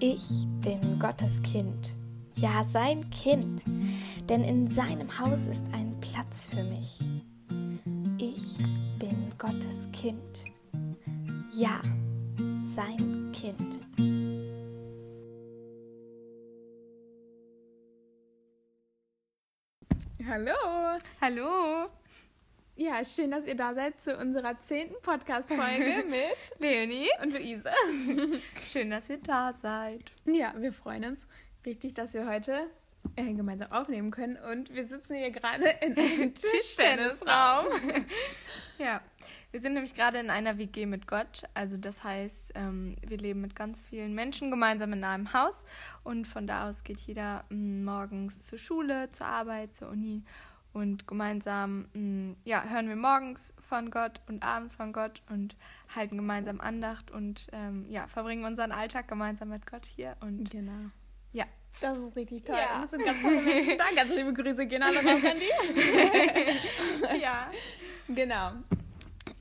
Ich bin Gottes Kind, ja sein Kind, denn in seinem Haus ist ein Platz für mich. Ich bin Gottes Kind, ja sein Kind. Hallo. Hallo. Ja, schön, dass ihr da seid zu unserer zehnten Podcast-Folge mit Leonie und Luise. Schön, dass ihr da seid. Ja, wir freuen uns richtig, dass wir heute äh, gemeinsam aufnehmen können und wir sitzen hier gerade in einem Tischtennisraum. ja, wir sind nämlich gerade in einer WG mit Gott. Also das heißt, ähm, wir leben mit ganz vielen Menschen gemeinsam in einem Haus und von da aus geht jeder m, morgens zur Schule, zur Arbeit, zur Uni und gemeinsam mh, ja, hören wir morgens von Gott und abends von Gott und halten gemeinsam Andacht und ähm, ja, verbringen unseren Alltag gemeinsam mit Gott hier. Und genau. Ja. Das ist richtig toll. Ja. Das sind ganz tolle Menschen da. Ganz liebe Grüße gehen alle raus an die. ja. Genau.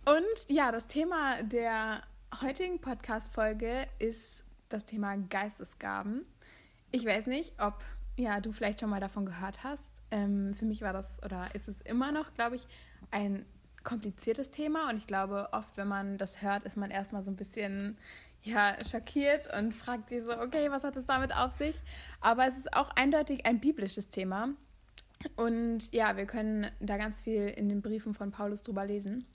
Und ja, das Thema der heutigen Podcast-Folge ist das Thema Geistesgaben. Ich weiß nicht, ob ja, du vielleicht schon mal davon gehört hast. Ähm, für mich war das oder ist es immer noch, glaube ich, ein kompliziertes Thema und ich glaube, oft, wenn man das hört, ist man erstmal so ein bisschen ja, schockiert und fragt sich so, okay, was hat es damit auf sich? Aber es ist auch eindeutig ein biblisches Thema. Und ja, wir können da ganz viel in den Briefen von Paulus drüber lesen.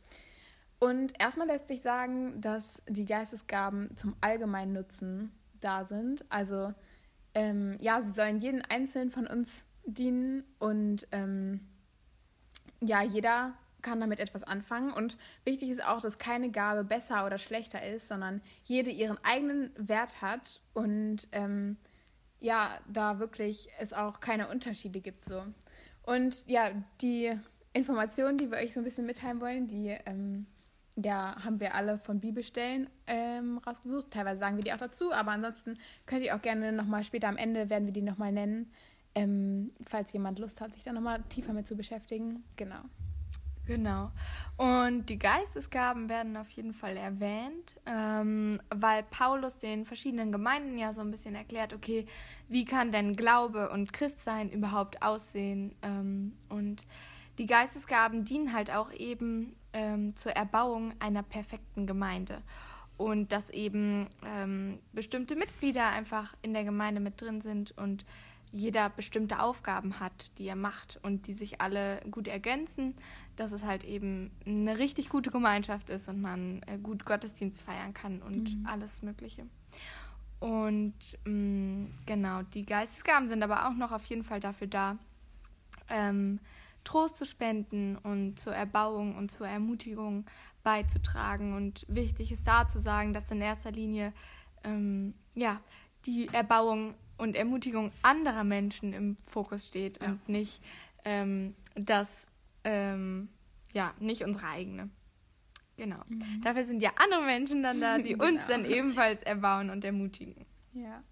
Und erstmal lässt sich sagen, dass die Geistesgaben zum allgemeinen Nutzen da sind. Also ähm, ja, sie sollen jeden einzelnen von uns dienen und ähm, ja, jeder kann damit etwas anfangen. Und wichtig ist auch, dass keine Gabe besser oder schlechter ist, sondern jede ihren eigenen Wert hat und ähm, ja, da wirklich es auch keine Unterschiede gibt so. Und ja, die Informationen, die wir euch so ein bisschen mitteilen wollen, die ähm, ja, haben wir alle von Bibelstellen ähm, rausgesucht. Teilweise sagen wir die auch dazu, aber ansonsten könnt ihr auch gerne nochmal später am Ende werden wir die nochmal nennen, ähm, falls jemand Lust hat, sich da nochmal tiefer mit zu beschäftigen. Genau. Genau. Und die Geistesgaben werden auf jeden Fall erwähnt, ähm, weil Paulus den verschiedenen Gemeinden ja so ein bisschen erklärt, okay, wie kann denn Glaube und Christsein überhaupt aussehen? Ähm, und die Geistesgaben dienen halt auch eben ähm, zur Erbauung einer perfekten Gemeinde. Und dass eben ähm, bestimmte Mitglieder einfach in der Gemeinde mit drin sind und jeder bestimmte Aufgaben hat, die er macht und die sich alle gut ergänzen, dass es halt eben eine richtig gute Gemeinschaft ist und man äh, gut Gottesdienst feiern kann und mhm. alles Mögliche. Und mh, mm, genau, die Geistesgaben sind aber auch noch auf jeden Fall dafür da, ähm, Trost zu spenden und zur Erbauung und zur Ermutigung beizutragen. Und wichtig ist da zu sagen, dass in erster Linie ähm, ja, die Erbauung und Ermutigung anderer Menschen im Fokus steht ja. und nicht ähm, das, ähm, ja, nicht unsere eigene. Genau. Mhm. Dafür sind ja andere Menschen dann da, die genau. uns dann ebenfalls erbauen und ermutigen. Ja.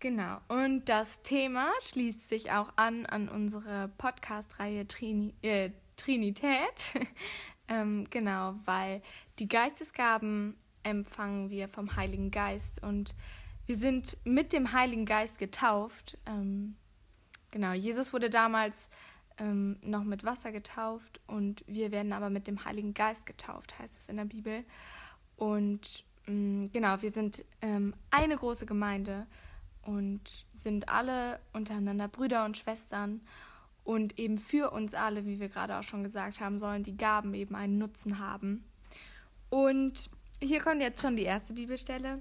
Genau. Und das Thema schließt sich auch an an unsere Podcast-Reihe Trini äh, Trinität. ähm, genau, weil die Geistesgaben empfangen wir vom Heiligen Geist und wir sind mit dem Heiligen Geist getauft. Ähm, genau, Jesus wurde damals ähm, noch mit Wasser getauft und wir werden aber mit dem Heiligen Geist getauft, heißt es in der Bibel. Und ähm, genau, wir sind ähm, eine große Gemeinde und sind alle untereinander Brüder und Schwestern. Und eben für uns alle, wie wir gerade auch schon gesagt haben, sollen die Gaben eben einen Nutzen haben. Und hier kommt jetzt schon die erste Bibelstelle.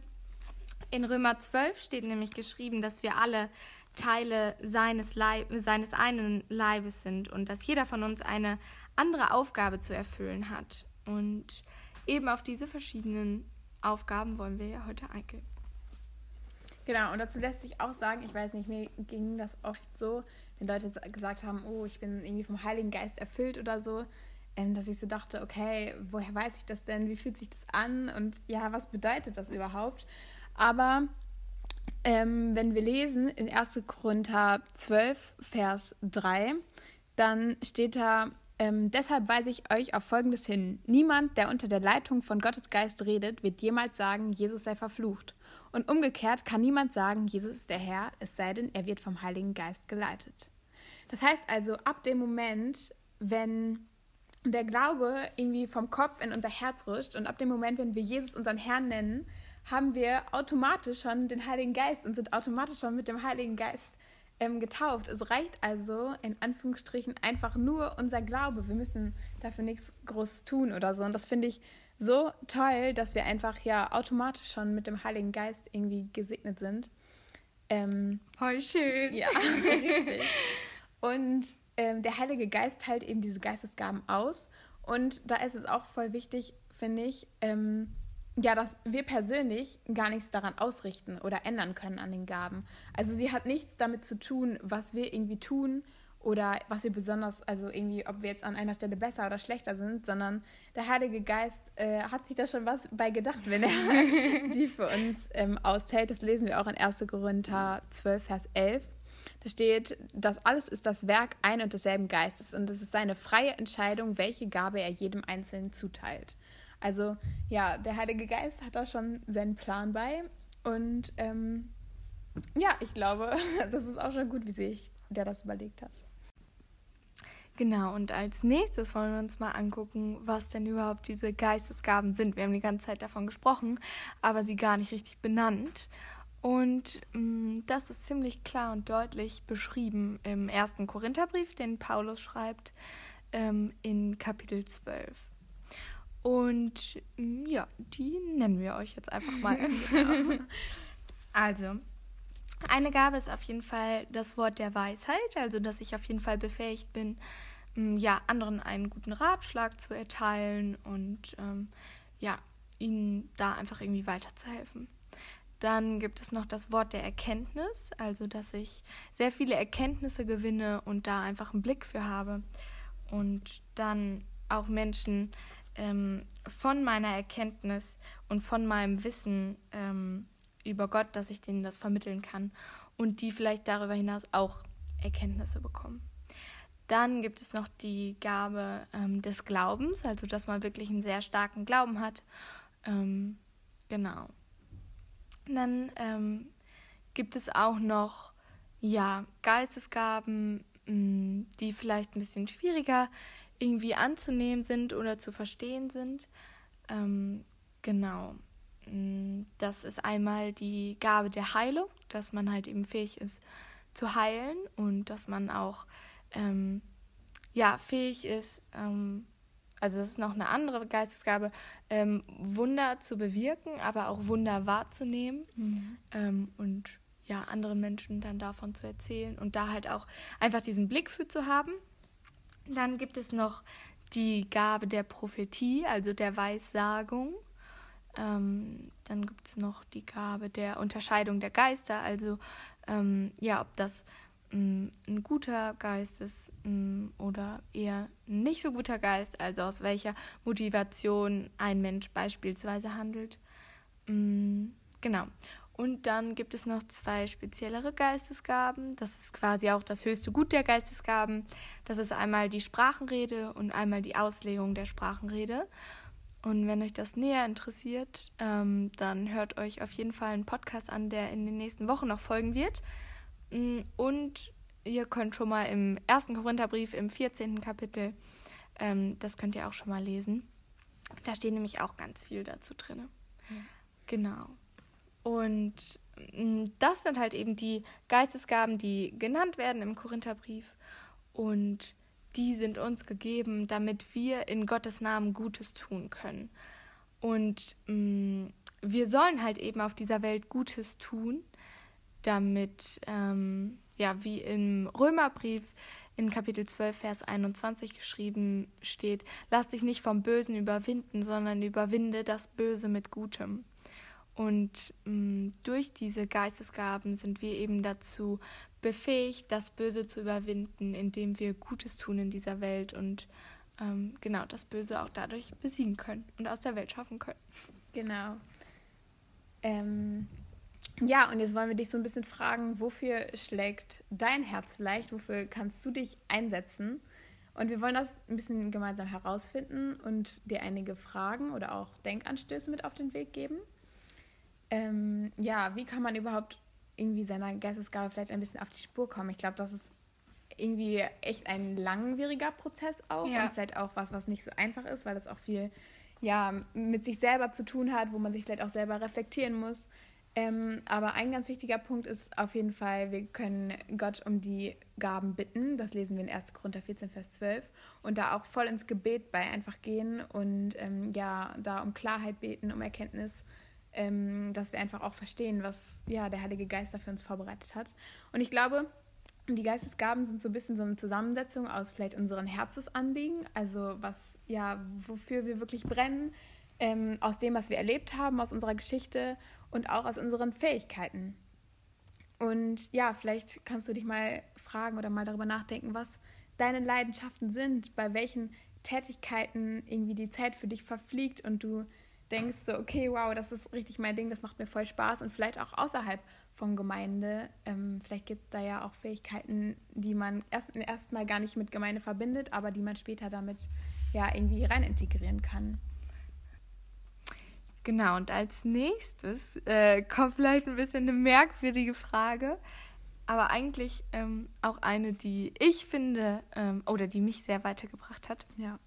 In Römer 12 steht nämlich geschrieben, dass wir alle Teile seines, Leib, seines einen Leibes sind und dass jeder von uns eine andere Aufgabe zu erfüllen hat. Und eben auf diese verschiedenen Aufgaben wollen wir ja heute eingehen. Genau, und dazu lässt sich auch sagen, ich weiß nicht, mir ging das oft so, wenn Leute gesagt haben, oh, ich bin irgendwie vom Heiligen Geist erfüllt oder so, ähm, dass ich so dachte, okay, woher weiß ich das denn? Wie fühlt sich das an? Und ja, was bedeutet das überhaupt? Aber ähm, wenn wir lesen in 1. Korinther 12, Vers 3, dann steht da, Ähm, deshalb weise ich euch auf Folgendes hin. Niemand, der unter der Leitung von Gottes Geist redet, wird jemals sagen, Jesus sei verflucht. Und umgekehrt kann niemand sagen, Jesus ist der Herr, es sei denn, er wird vom Heiligen Geist geleitet. Das heißt also, ab dem Moment, wenn der Glaube irgendwie vom Kopf in unser Herz rutscht und ab dem Moment, wenn wir Jesus unseren Herrn nennen, haben wir automatisch schon den Heiligen Geist und sind automatisch schon mit dem Heiligen Geist ähm, getauft. Es reicht also in Anführungsstrichen einfach nur unser Glaube. Wir müssen dafür nichts Großes tun oder so. Und das finde ich so toll, dass wir einfach ja automatisch schon mit dem Heiligen Geist irgendwie gesegnet sind. Ähm, Voll schön. Ja, richtig. Und ähm, der Heilige Geist teilt eben diese Geistesgaben aus. Und da ist es auch voll wichtig, finde ich, ähm, ja, dass wir persönlich gar nichts daran ausrichten oder ändern können an den Gaben. Also sie hat nichts damit zu tun, was wir irgendwie tun oder was wir besonders, also irgendwie, ob wir jetzt an einer Stelle besser oder schlechter sind, sondern der Heilige Geist äh, hat sich da schon was bei gedacht, wenn er die für uns ähm, aushält. Das lesen wir auch in 1. Korinther 12, Vers 11. Da steht, das alles ist das Werk ein und desselben Geistes und es ist seine freie Entscheidung, welche Gabe er jedem Einzelnen zuteilt. Also ja, der Heilige Geist hat da schon seinen Plan bei. Und ähm, ja, ich glaube, das ist auch schon gut, wie sich der das überlegt hat. Genau, und als nächstes wollen wir uns mal angucken, was denn überhaupt diese Geistesgaben sind. Wir haben die ganze Zeit davon gesprochen, aber sie gar nicht richtig benannt. Und mh, mm, das ist ziemlich klar und deutlich beschrieben im ersten Korintherbrief, den Paulus schreibt, ähm, in Kapitel 12. Und mm, ja, die nennen wir euch jetzt einfach mal. genau. Also, eine Gabe ist auf jeden Fall das Wort der Weisheit, also dass ich auf jeden Fall befähigt bin, mm, ja, anderen einen guten Ratschlag zu erteilen und ähm, ja, ihnen da einfach irgendwie weiterzuhelfen. Dann gibt es noch das Wort der Erkenntnis, also dass ich sehr viele Erkenntnisse gewinne und da einfach einen Blick für habe. Und dann auch Menschen ähm, von meiner Erkenntnis und von meinem Wissen ähm, über Gott, dass ich denen das vermitteln kann und die vielleicht darüber hinaus auch Erkenntnisse bekommen. Dann gibt es noch die Gabe ähm, des Glaubens, also dass man wirklich einen sehr starken Glauben hat. Ähm, genau. Dann ähm, gibt es auch noch ja Geistesgaben, mh, mm, die vielleicht ein bisschen schwieriger irgendwie anzunehmen sind oder zu verstehen sind. Ähm, genau. Mm, das ist einmal die Gabe der Heilung, dass man halt eben fähig ist zu heilen und dass man auch ähm, ja fähig ist, ähm, also das ist noch eine andere Geistesgabe, ähm, Wunder zu bewirken, aber auch Wunder wahrzunehmen mhm. ähm, und ja anderen Menschen dann davon zu erzählen und da halt auch einfach diesen Blick für zu haben dann gibt es noch die Gabe der Prophetie, also der Weissagung. Ähm, dann gibt es noch die Gabe der Unterscheidung der Geister, also ähm, ja, ob das ähm, ein guter Geist ist ähm, oder eher nicht so guter Geist, also aus welcher Motivation ein Mensch beispielsweise handelt. Ähm, genau. Und dann gibt es noch zwei speziellere Geistesgaben. Das ist quasi auch das höchste Gut der Geistesgaben. Das ist einmal die Sprachenrede und einmal die Auslegung der Sprachenrede. Und wenn euch das näher interessiert, ähm, dann hört euch auf jeden Fall einen Podcast an, der in den nächsten Wochen noch folgen wird. Mm, und ihr könnt schon mal im ersten Korintherbrief im 14. Kapitel, ähm, das könnt ihr auch schon mal lesen. Da steht nämlich auch ganz viel dazu drin. Ja. Genau. Und mm, das sind halt eben die Geistesgaben, die genannt werden im Korintherbrief. Und die sind uns gegeben, damit wir in Gottes Namen Gutes tun können. Und mh, mm, wir sollen halt eben auf dieser Welt Gutes tun, damit, ähm, ja, wie im Römerbrief in Kapitel 12, Vers 21 geschrieben steht, lass dich nicht vom Bösen überwinden, sondern überwinde das Böse mit Gutem. Und mh, mm, durch diese Geistesgaben sind wir eben dazu befähigt, das Böse zu überwinden, indem wir Gutes tun in dieser Welt und ähm, genau das Böse auch dadurch besiegen können und aus der Welt schaffen können. Genau. Ähm, ja, und jetzt wollen wir dich so ein bisschen fragen, wofür schlägt dein Herz vielleicht? Wofür kannst du dich einsetzen? Und wir wollen das ein bisschen gemeinsam herausfinden und dir einige Fragen oder auch Denkanstöße mit auf den Weg geben. Ähm, ja, wie kann man überhaupt irgendwie seiner Geistesgabe vielleicht ein bisschen auf die Spur kommen? Ich glaube, das ist irgendwie echt ein langwieriger Prozess auch ja. und vielleicht auch was, was nicht so einfach ist, weil das auch viel ja, mit sich selber zu tun hat, wo man sich vielleicht auch selber reflektieren muss. Ähm, aber ein ganz wichtiger Punkt ist auf jeden Fall, wir können Gott um die Gaben bitten. Das lesen wir in 1. Korinther 14, Vers 12. Und da auch voll ins Gebet bei einfach gehen und ähm, ja, da um Klarheit beten, um Erkenntnis, ähm, dass wir einfach auch verstehen, was ja der Heilige Geist da für uns vorbereitet hat. Und ich glaube, die Geistesgaben sind so ein bisschen so eine Zusammensetzung aus vielleicht unseren Herzensanliegen, also was ja, wofür wir wirklich brennen, ähm, aus dem, was wir erlebt haben, aus unserer Geschichte und auch aus unseren Fähigkeiten. Und ja, vielleicht kannst du dich mal fragen oder mal darüber nachdenken, was deine Leidenschaften sind, bei welchen Tätigkeiten irgendwie die Zeit für dich verfliegt und du denkst so, okay, wow, das ist richtig mein Ding, das macht mir voll Spaß und vielleicht auch außerhalb von Gemeinde. Ähm, vielleicht gibt es da ja auch Fähigkeiten, die man erst erstmal gar nicht mit Gemeinde verbindet, aber die man später damit ja irgendwie rein integrieren kann. Genau, und als nächstes äh, kommt vielleicht ein bisschen eine merkwürdige Frage, aber eigentlich ähm, auch eine, die ich finde ähm, oder die mich sehr weitergebracht hat. Ja.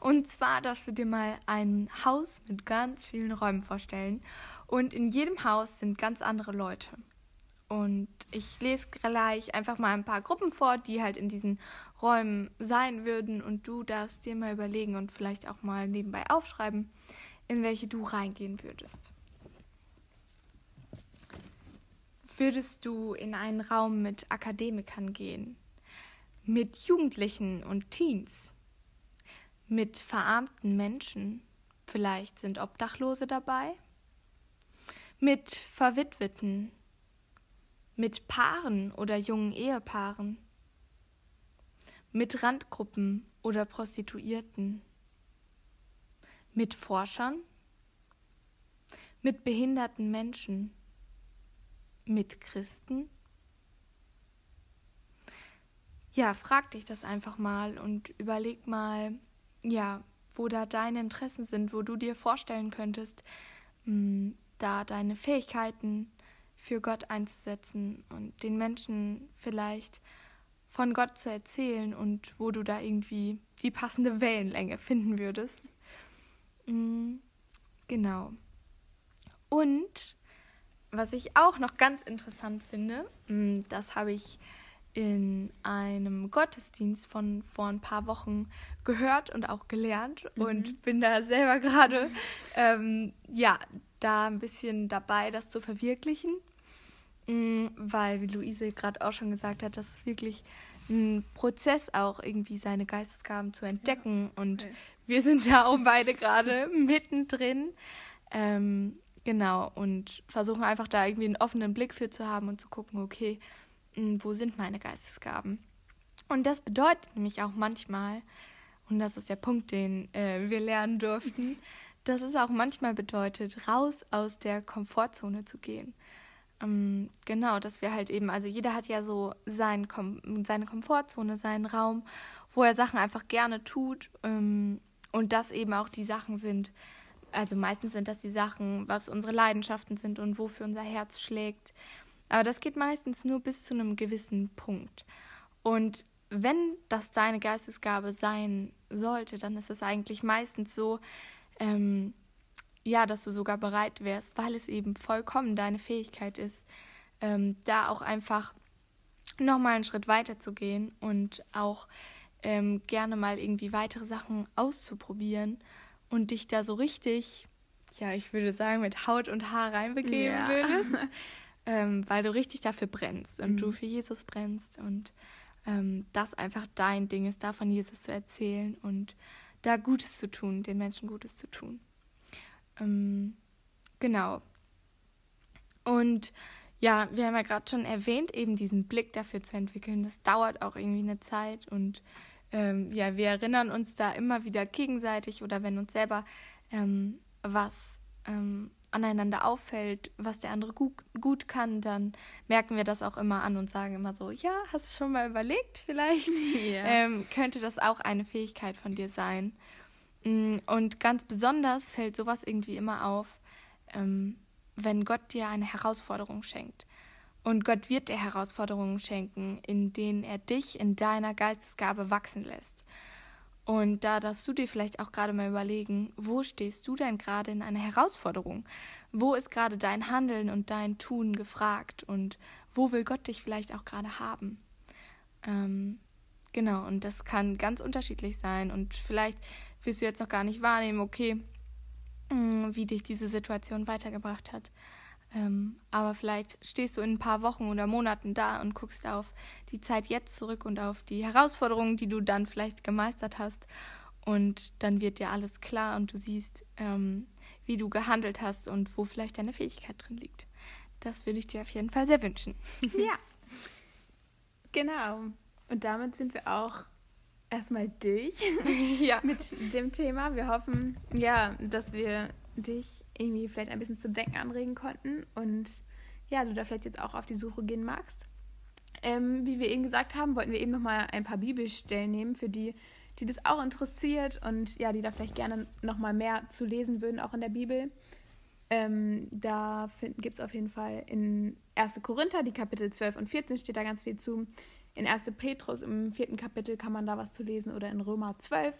Und zwar darfst du dir mal ein Haus mit ganz vielen Räumen vorstellen. Und in jedem Haus sind ganz andere Leute. Und ich lese gleich einfach mal ein paar Gruppen vor, die halt in diesen Räumen sein würden. Und du darfst dir mal überlegen und vielleicht auch mal nebenbei aufschreiben, in welche du reingehen würdest. Würdest du in einen Raum mit Akademikern gehen? Mit Jugendlichen und Teens? Mit verarmten Menschen? Vielleicht sind Obdachlose dabei? Mit Verwitweten? Mit Paaren oder jungen Ehepaaren? Mit Randgruppen oder Prostituierten? Mit Forschern? Mit behinderten Menschen? Mit Christen? Ja, frag dich das einfach mal und überleg mal, ja, wo da deine Interessen sind, wo du dir vorstellen könntest, mh, hm, da deine Fähigkeiten für Gott einzusetzen und den Menschen vielleicht von Gott zu erzählen und wo du da irgendwie die passende Wellenlänge finden würdest. Mhm, genau. Und was ich auch noch ganz interessant finde, mm, das habe ich in einem Gottesdienst von vor ein paar Wochen gehört und auch gelernt mhm. und bin da selber gerade ähm, ja da ein bisschen dabei, das zu verwirklichen, mhm, weil wie Luise gerade auch schon gesagt hat, das ist wirklich ein Prozess auch irgendwie seine Geistesgaben zu entdecken ja, und wir sind da auch beide gerade mittendrin. Ähm, genau, und versuchen einfach da irgendwie einen offenen Blick für zu haben und zu gucken, okay, wo sind meine Geistesgaben? Und das bedeutet nämlich auch manchmal, und das ist der Punkt, den äh, wir lernen durften, dass es auch manchmal bedeutet, raus aus der Komfortzone zu gehen. Ähm, genau, dass wir halt eben, also jeder hat ja so sein Kom seine Komfortzone, seinen Raum, wo er Sachen einfach gerne tut ähm, und das eben auch die Sachen sind, also meistens sind das die Sachen, was unsere Leidenschaften sind und wofür unser Herz schlägt. Aber das geht meistens nur bis zu einem gewissen Punkt. Und wenn das deine Geistesgabe sein sollte, dann ist es eigentlich meistens so, ähm, ja, dass du sogar bereit wärst, weil es eben vollkommen deine Fähigkeit ist, ähm, da auch einfach nochmal einen Schritt weiter zu gehen und auch ähm, gerne mal irgendwie weitere Sachen auszuprobieren und dich da so richtig, ja, ich würde sagen, mit Haut und Haar reinbegeben ja. würdest, ähm, weil du richtig dafür brennst und mhm. du für Jesus brennst und ähm, das einfach dein Ding ist, da von Jesus zu erzählen und da Gutes zu tun, den Menschen Gutes zu tun. Ähm, genau. Und ja, wir haben ja gerade schon erwähnt, eben diesen Blick dafür zu entwickeln. Das dauert auch irgendwie eine Zeit und ähm, ja, wir erinnern uns da immer wieder gegenseitig oder wenn uns selber ähm, was ähm, aneinander auffällt, was der andere gut, gut kann, dann merken wir das auch immer an und sagen immer so, ja, hast du schon mal überlegt, vielleicht Ja. ähm, könnte das auch eine Fähigkeit von dir sein. Mm, Und ganz besonders fällt sowas irgendwie immer auf, ähm, wenn Gott dir eine Herausforderung schenkt. Und Gott wird dir Herausforderungen schenken, in denen er dich in deiner Geistesgabe wachsen lässt. Und da darfst du dir vielleicht auch gerade mal überlegen, wo stehst du denn gerade in einer Herausforderung? Wo ist gerade dein Handeln und dein Tun gefragt? Und wo will Gott dich vielleicht auch gerade haben? Ähm, genau, und das kann ganz unterschiedlich sein. Und vielleicht wirst du jetzt noch gar nicht wahrnehmen, okay, mh, wie dich diese Situation weitergebracht hat. Ähm, aber vielleicht stehst du in ein paar Wochen oder Monaten da und guckst auf die Zeit jetzt zurück und auf die Herausforderungen, die du dann vielleicht gemeistert hast. Und dann wird dir alles klar und du siehst, ähm, wie du gehandelt hast und wo vielleicht deine Fähigkeit drin liegt. Das würde ich dir auf jeden Fall sehr wünschen. Ja. Genau. Und damit sind wir auch erstmal durch ja. mit dem Thema. Wir hoffen, ja, dass wir dich irgendwie vielleicht ein bisschen zum Denken anregen konnten und ja, du da vielleicht jetzt auch auf die Suche gehen magst. Ähm, wie wir eben gesagt haben, wollten wir eben nochmal ein paar Bibelstellen nehmen, für die, die das auch interessiert und ja, die da vielleicht gerne nochmal mehr zu lesen würden, auch in der Bibel. Ähm, da gibt es auf jeden Fall in 1. Korinther, die Kapitel 12 und 14 steht da ganz viel zu. In 1. Petrus im vierten Kapitel kann man da was zu lesen oder in Römer 12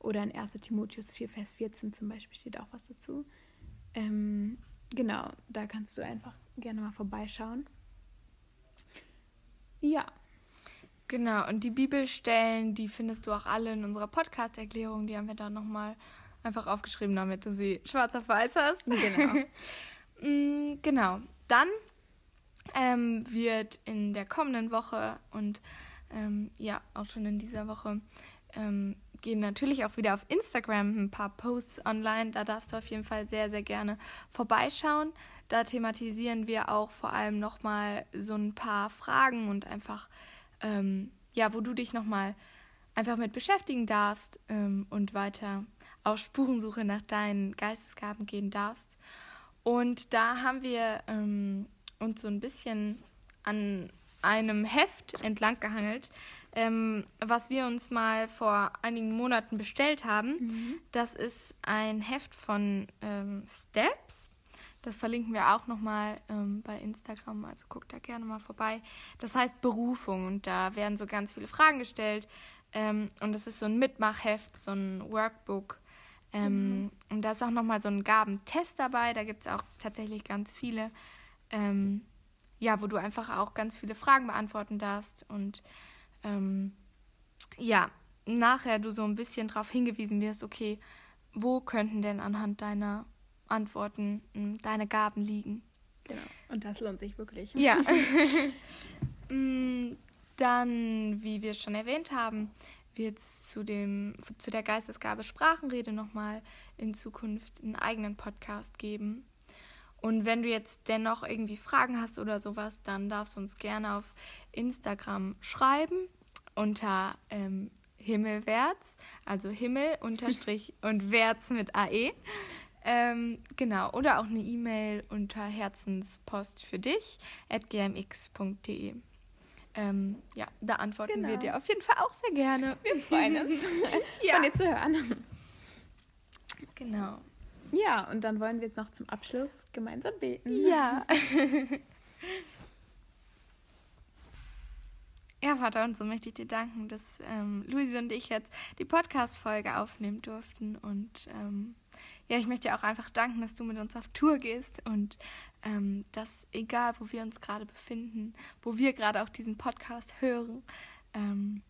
oder in 1. Timotheus 4, Vers 14 zum Beispiel steht auch was dazu. Ähm, genau, da kannst du einfach gerne mal vorbeischauen. Ja, Genau, und die Bibelstellen, die findest du auch alle in unserer Podcast-Erklärung. Die haben wir da nochmal einfach aufgeschrieben, damit du sie schwarz auf weiß hast. genau. Mm, genau. Dann ähm, wird in der kommenden Woche und ähm, ja, auch schon in dieser Woche ähm, gehen natürlich auch wieder auf Instagram ein paar Posts online. Da darfst du auf jeden Fall sehr, sehr gerne vorbeischauen. Da thematisieren wir auch vor allem nochmal so ein paar Fragen und einfach, ähm, ja, wo du dich nochmal einfach mit beschäftigen darfst ähm, und weiter auf Spurensuche nach deinen Geistesgaben gehen darfst. Und da haben wir ähm, uns so ein bisschen an einem Heft entlang gehangelt, ähm, was wir uns mal vor einigen Monaten bestellt haben. Das ist ein Heft von ähm, Steps. Das verlinken wir auch nochmal ähm, bei Instagram, also guckt da gerne mal vorbei. Das heißt Berufung und da werden so ganz viele Fragen gestellt. Ähm, und das ist so ein Mitmachheft, so ein Workbook. Ähm, Und da ist auch nochmal so ein Gabentest dabei. Da gibt es auch tatsächlich ganz viele, ähm, ja, wo du einfach auch ganz viele Fragen beantworten darfst. Und ähm, ja, nachher du so ein bisschen darauf hingewiesen wirst, okay, wo könnten denn anhand deiner Antworten mh, deine Gaben liegen? genau. Und das lohnt sich wirklich. Ja. Mm, Dann, wie wir schon erwähnt haben, wird es zu, dem, zu der Geistesgabe Sprachenrede nochmal in Zukunft einen eigenen Podcast geben. Und wenn du jetzt dennoch irgendwie Fragen hast oder sowas, dann darfst du uns gerne auf Instagram schreiben unter ähm, Himmelwärts, also Himmel unterstrich und Wärts mit AE. Ähm, genau, oder auch eine E-Mail unter Herzenspost für dich at gmx.de. Ähm, ja, da antworten wir Genau. dir auf jeden Fall auch sehr gerne. Wir freuen uns, von dir zu hören. Genau. Ja, und dann wollen wir jetzt noch zum Abschluss gemeinsam beten. Ja. ja, Vater, und so möchte ich dir danken, dass ähm, Luise und ich jetzt die Podcast-Folge aufnehmen durften. Und ähm, ja, ich möchte dir auch einfach danken, dass du mit uns auf Tour gehst und ähm, dass, egal wo wir uns gerade befinden, wo wir gerade auch diesen Podcast hören, ähm,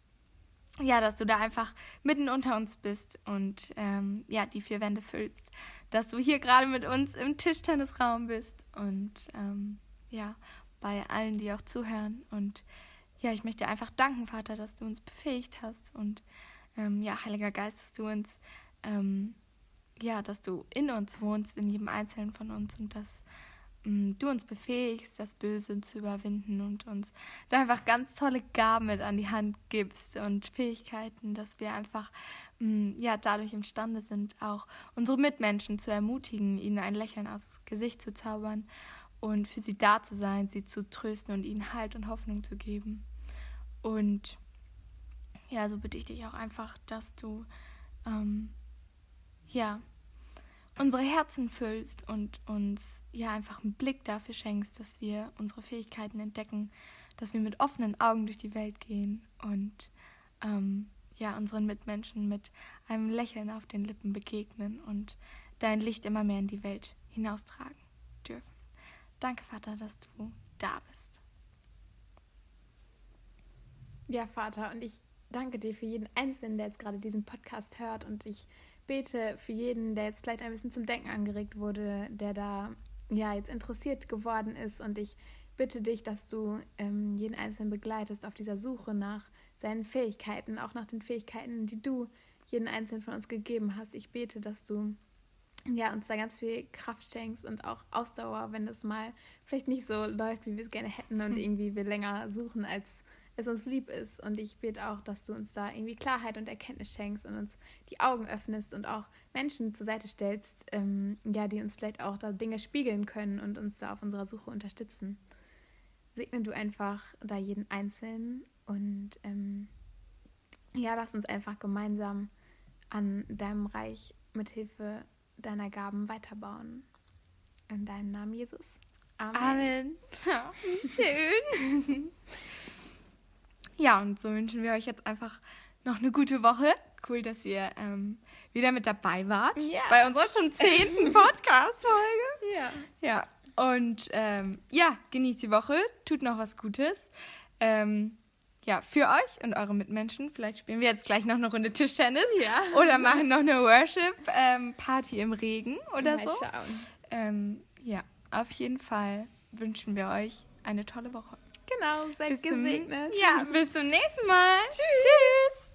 ja, dass du da einfach mitten unter uns bist und ähm, ja, die vier Wände füllst. Dass du hier gerade mit uns im Tischtennisraum bist und ähm, ja, bei allen, die auch zuhören. Und ja, ich möchte einfach danken, Vater, dass du uns befähigt hast und ähm, ja, Heiliger Geist, dass du uns, ähm, ja, dass du in uns wohnst, in jedem Einzelnen von uns und dass ähm, du uns befähigst, das Böse zu überwinden und uns da einfach ganz tolle Gaben mit an die Hand gibst und Fähigkeiten, dass wir einfach mm, ja dadurch imstande sind, auch unsere Mitmenschen zu ermutigen, ihnen ein Lächeln aufs Gesicht zu zaubern und für sie da zu sein, sie zu trösten und ihnen Halt und Hoffnung zu geben. Und ja, so bitte ich dich auch einfach, dass du ähm, ja unsere Herzen füllst und uns ja einfach einen Blick dafür schenkst, dass wir unsere Fähigkeiten entdecken, dass wir mit offenen Augen durch die Welt gehen und ähm, ja unseren Mitmenschen mit einem Lächeln auf den Lippen begegnen und dein Licht immer mehr in die Welt hinaustragen dürfen. Danke, Vater, dass du da bist. Ja, Vater, und ich danke dir für jeden Einzelnen, der jetzt gerade diesen Podcast hört. Und ich bete für jeden, der jetzt vielleicht ein bisschen zum Denken angeregt wurde, der da ja jetzt interessiert geworden ist. Und ich bitte dich, dass du ähm, jeden Einzelnen begleitest auf dieser Suche nach seinen Fähigkeiten, auch nach den Fähigkeiten, die du jeden Einzelnen von uns gegeben hast. Ich bete, dass du ja, uns da ganz viel Kraft schenkst und auch Ausdauer, wenn es mal vielleicht nicht so läuft, wie wir es gerne hätten und hm. irgendwie wir länger suchen, als es uns lieb ist. Und ich bete auch, dass du uns da irgendwie Klarheit und Erkenntnis schenkst und uns die Augen öffnest und auch Menschen zur Seite stellst, ähm, ja, die uns vielleicht auch da Dinge spiegeln können und uns da auf unserer Suche unterstützen. Segne du einfach da jeden Einzelnen und ähm, ja, lass uns einfach gemeinsam an deinem Reich mit Hilfe deiner Gaben weiterbauen. In deinem Namen, Jesus. Amen. Amen. Ja, schön. ja, und so wünschen wir euch jetzt einfach noch eine gute Woche. Cool, dass ihr ähm, wieder mit dabei wart. Ja. Bei unserer schon zehnten Podcast-Folge. Ja. Ja. Und ähm, ja, genießt die Woche, tut noch was Gutes. Ähm, ja, für euch und eure Mitmenschen. Vielleicht spielen wir jetzt gleich noch eine Runde Tischtennis. Ja. Oder machen noch eine Worship-Party ähm, im Regen oder Mal so. Schauen. Ähm, ja, auf jeden Fall wünschen wir euch eine tolle Woche. Genau, seid bis gesegnet. Zum, ja, bis zum nächsten Mal. Tschüss. Tschüss.